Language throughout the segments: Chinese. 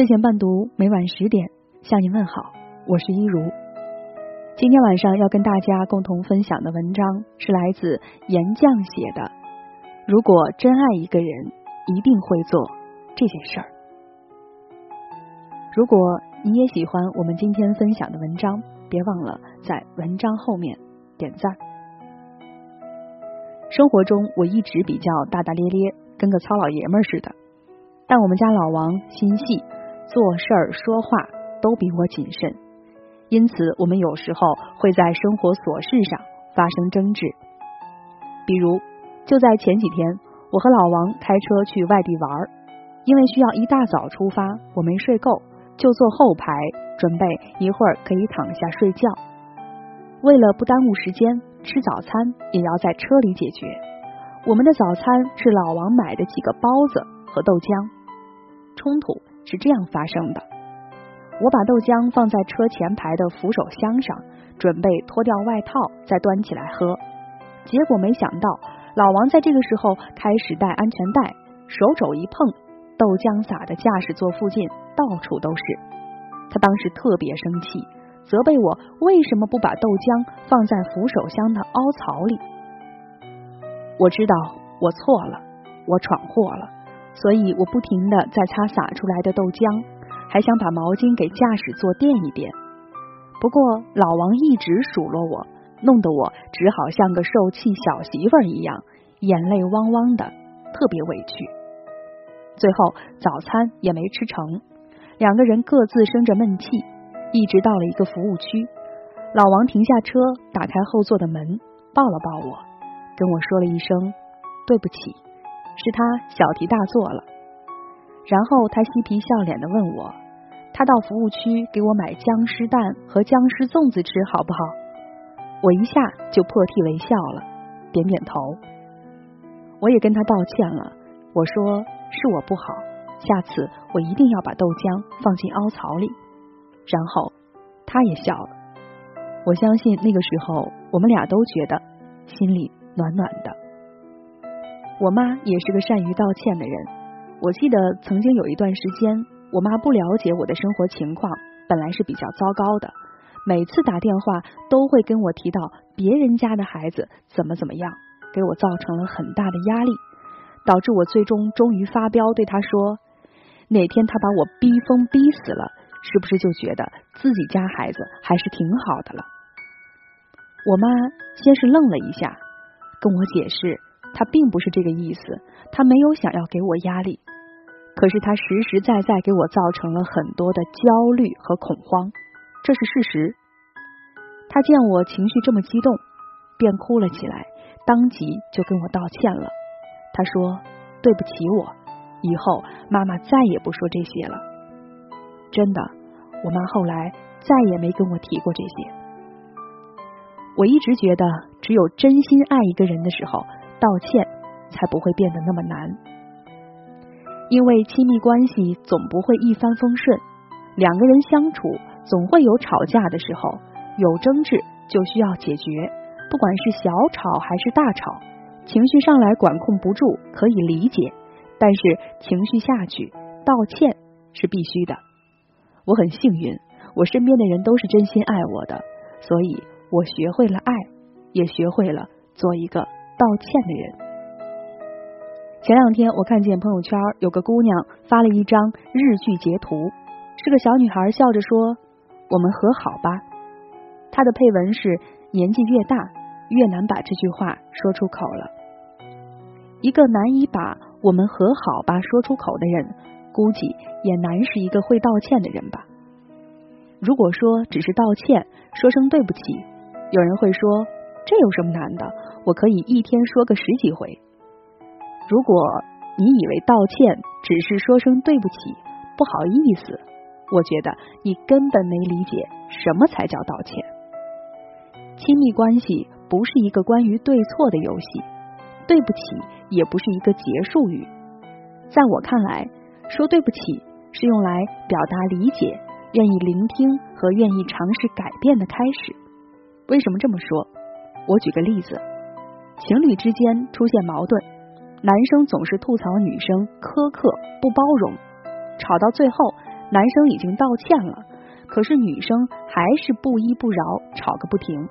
睡前伴读，每晚十点向您问好，我是一如。今天晚上要跟大家共同分享的文章是来自岩酱写的。如果真爱一个人，一定会做这件事儿。如果你也喜欢我们今天分享的文章，别忘了在文章后面点赞。生活中我一直比较大大咧咧，跟个糙老爷们似的，但我们家老王心细。做事儿说话都比我谨慎，因此我们有时候会在生活琐事上发生争执。比如，就在前几天，我和老王开车去外地玩，因为需要一大早出发，我没睡够，就坐后排，准备一会儿可以躺下睡觉。为了不耽误时间，吃早餐也要在车里解决。我们的早餐是老王买的几个包子和豆浆，冲突。是这样发生的：我把豆浆放在车前排的扶手箱上，准备脱掉外套再端起来喝。结果没想到，老王在这个时候开始戴安全带，手肘一碰，豆浆洒的驾驶座附近到处都是。他当时特别生气，责备我为什么不把豆浆放在扶手箱的凹槽里。我知道我错了，我闯祸了。所以我不停的在擦洒出来的豆浆，还想把毛巾给驾驶座垫一垫。不过老王一直数落我，弄得我只好像个受气小媳妇儿一样，眼泪汪汪的，特别委屈。最后早餐也没吃成，两个人各自生着闷气，一直到了一个服务区，老王停下车，打开后座的门，抱了抱我，跟我说了一声对不起。是他小题大做了，然后他嬉皮笑脸的问我，他到服务区给我买僵尸蛋和僵尸粽子吃好不好？我一下就破涕为笑了，点点头。我也跟他道歉了，我说是我不好，下次我一定要把豆浆放进凹槽里。然后他也笑了，我相信那个时候我们俩都觉得心里暖暖的。我妈也是个善于道歉的人。我记得曾经有一段时间，我妈不了解我的生活情况，本来是比较糟糕的。每次打电话都会跟我提到别人家的孩子怎么怎么样，给我造成了很大的压力，导致我最终终于发飙，对她说：“哪天他把我逼疯逼死了，是不是就觉得自己家孩子还是挺好的了？”我妈先是愣了一下，跟我解释。他并不是这个意思，他没有想要给我压力，可是他实实在在给我造成了很多的焦虑和恐慌，这是事实。他见我情绪这么激动，便哭了起来，当即就跟我道歉了。他说：“对不起我，以后妈妈再也不说这些了。”真的，我妈后来再也没跟我提过这些。我一直觉得，只有真心爱一个人的时候。道歉才不会变得那么难，因为亲密关系总不会一帆风顺，两个人相处总会有吵架的时候，有争执就需要解决，不管是小吵还是大吵，情绪上来管控不住可以理解，但是情绪下去，道歉是必须的。我很幸运，我身边的人都是真心爱我的，所以我学会了爱，也学会了做一个。道歉的人。前两天我看见朋友圈有个姑娘发了一张日剧截图，是个小女孩笑着说：“我们和好吧。”她的配文是：“年纪越大，越难把这句话说出口了。”一个难以把“我们和好吧”说出口的人，估计也难是一个会道歉的人吧。如果说只是道歉，说声对不起，有人会说这有什么难的？我可以一天说个十几回。如果你以为道歉只是说声对不起、不好意思，我觉得你根本没理解什么才叫道歉。亲密关系不是一个关于对错的游戏，对不起也不是一个结束语。在我看来，说对不起是用来表达理解、愿意聆听和愿意尝试改变的开始。为什么这么说？我举个例子。情侣之间出现矛盾，男生总是吐槽女生苛刻不包容，吵到最后，男生已经道歉了，可是女生还是不依不饶，吵个不停。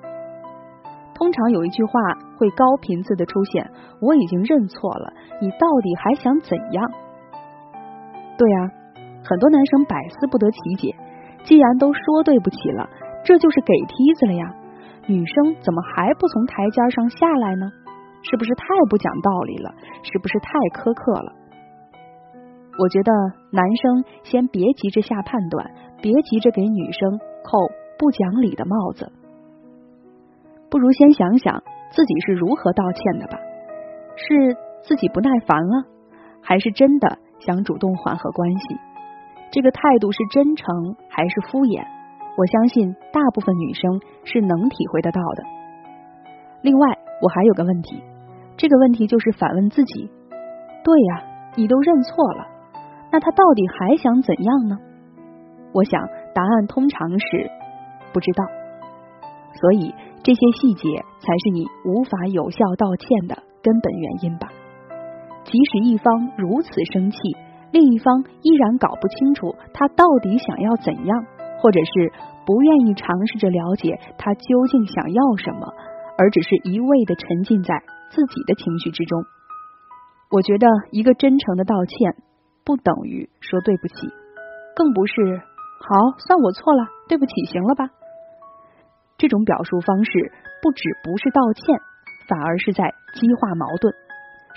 通常有一句话会高频次的出现：“我已经认错了，你到底还想怎样？”对啊，很多男生百思不得其解。既然都说对不起了，这就是给梯子了呀。女生怎么还不从台阶上下来呢？是不是太不讲道理了？是不是太苛刻了？我觉得男生先别急着下判断，别急着给女生扣不讲理的帽子，不如先想想自己是如何道歉的吧。是自己不耐烦了，还是真的想主动缓和关系？这个态度是真诚还是敷衍？我相信大部分女生是能体会得到的。另外，我还有个问题，这个问题就是反问自己：对呀，你都认错了，那他到底还想怎样呢？我想答案通常是不知道。所以这些细节才是你无法有效道歉的根本原因吧。即使一方如此生气。另一方依然搞不清楚他到底想要怎样，或者是不愿意尝试着了解他究竟想要什么，而只是一味的沉浸在自己的情绪之中。我觉得一个真诚的道歉不等于说对不起，更不是好算我错了，对不起，行了吧？这种表述方式不止不是道歉，反而是在激化矛盾，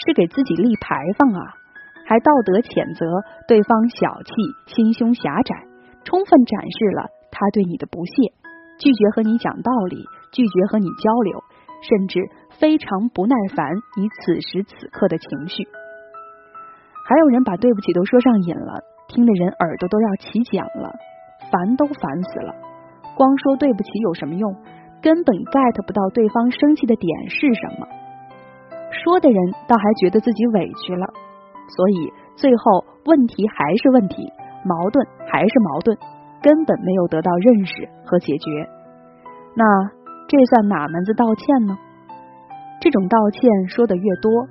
是给自己立牌坊啊！还道德谴责对方小气、心胸狭窄，充分展示了他对你的不屑，拒绝和你讲道理，拒绝和你交流，甚至非常不耐烦你此时此刻的情绪。还有人把对不起都说上瘾了，听的人耳朵都要起茧了，烦都烦死了。光说对不起有什么用？根本 get 不到对方生气的点是什么。说的人倒还觉得自己委屈了。所以最后问题还是问题，矛盾还是矛盾，根本没有得到认识和解决。那这算哪门子道歉呢？这种道歉说的越多，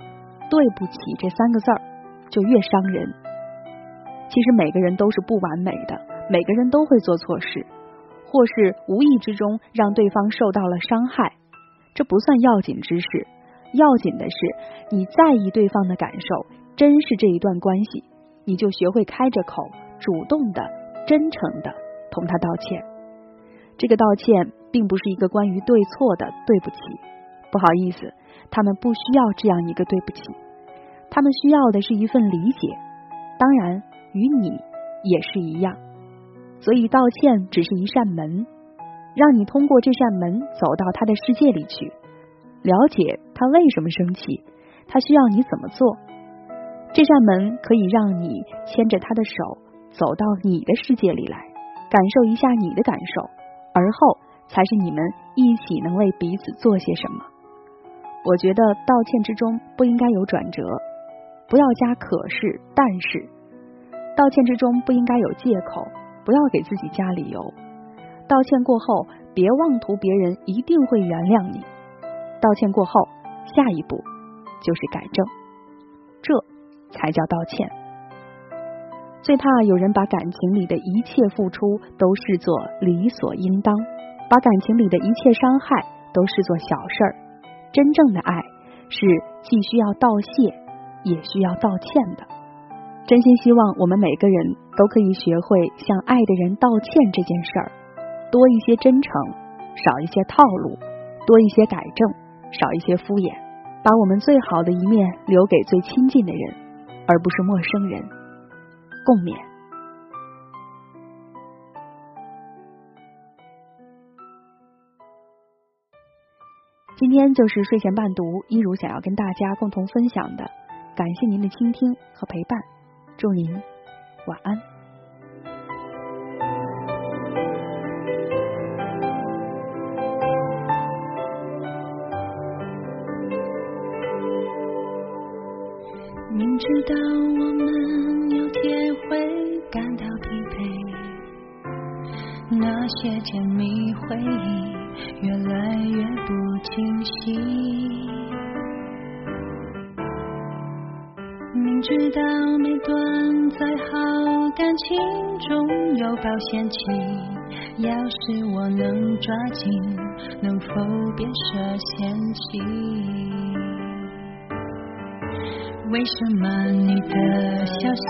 对不起这三个字儿就越伤人。其实每个人都是不完美的，每个人都会做错事，或是无意之中让对方受到了伤害，这不算要紧之事。要紧的是你在意对方的感受。珍视这一段关系，你就学会开着口，主动的、真诚的同他道歉。这个道歉并不是一个关于对错的对不起，不好意思，他们不需要这样一个对不起，他们需要的是一份理解，当然与你也是一样。所以道歉只是一扇门，让你通过这扇门走到他的世界里去，了解他为什么生气，他需要你怎么做。这扇门可以让你牵着他的手走到你的世界里来，感受一下你的感受，而后才是你们一起能为彼此做些什么。我觉得道歉之中不应该有转折，不要加可是、但是；道歉之中不应该有借口，不要给自己加理由。道歉过后，别妄图别人一定会原谅你。道歉过后，下一步就是改正。这。才叫道歉。最怕有人把感情里的一切付出都视作理所应当，把感情里的一切伤害都视作小事儿。真正的爱是既需要道谢，也需要道歉的。真心希望我们每个人都可以学会向爱的人道歉这件事儿，多一些真诚，少一些套路；多一些改正，少一些敷衍。把我们最好的一面留给最亲近的人。而不是陌生人，共勉。今天就是睡前伴读，一如想要跟大家共同分享的，感谢您的倾听和陪伴，祝您晚安。明知道我们有天会感到疲惫，那些甜蜜回忆越来越不清晰。明知道每段再好感情中有保鲜期，要是我能抓紧，能否别设限期？为什么你的消息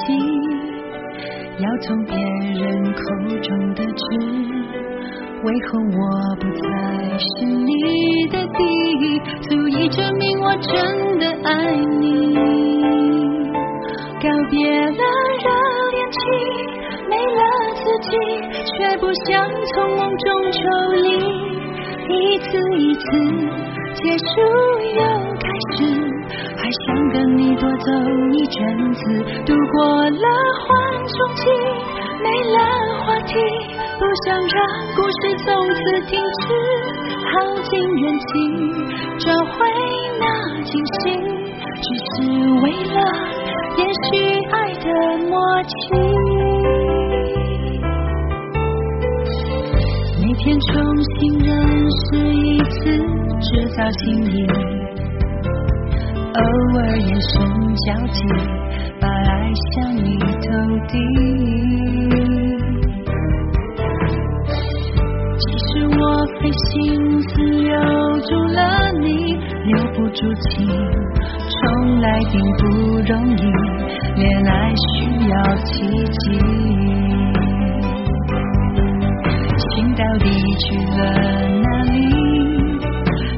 要从别人口中得知？为何我不再是你的第一？足以证明我真的爱你。告别了热恋期，没了自己，却不想从梦中抽离。一次一次结束又开始，还想跟你多走一阵子。度过了缓冲期，没了话题。不想让故事从此停止，耗尽元气找回那惊喜，只是为了延续爱的默契。每天重新认识一次，制造心意，偶尔眼神交集，把爱向你投递。心思留住了你，留不住情，从来并不容易。恋爱需要奇迹，心到底去了哪里？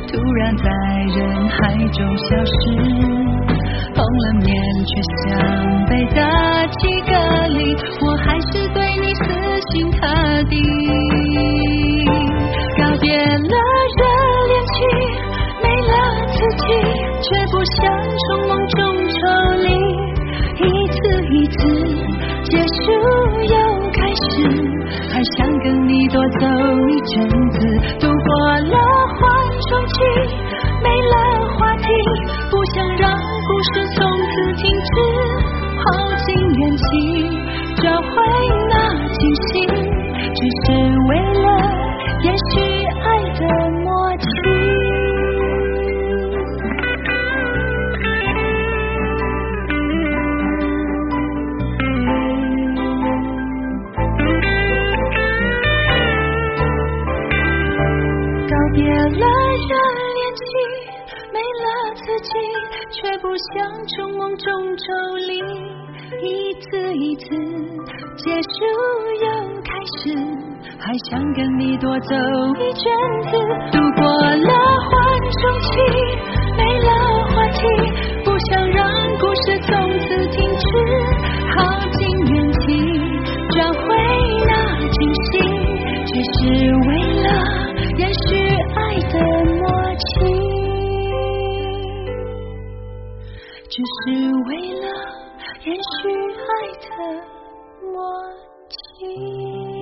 突然在人海中消失，红了面却像被大气隔离，结束又开始。还想跟你多走一阵子，度过了缓冲期，没了话题，不想让故事从此停止，耗尽元气找回那惊喜，只是为了延续爱的默契，只是为了延续爱的默契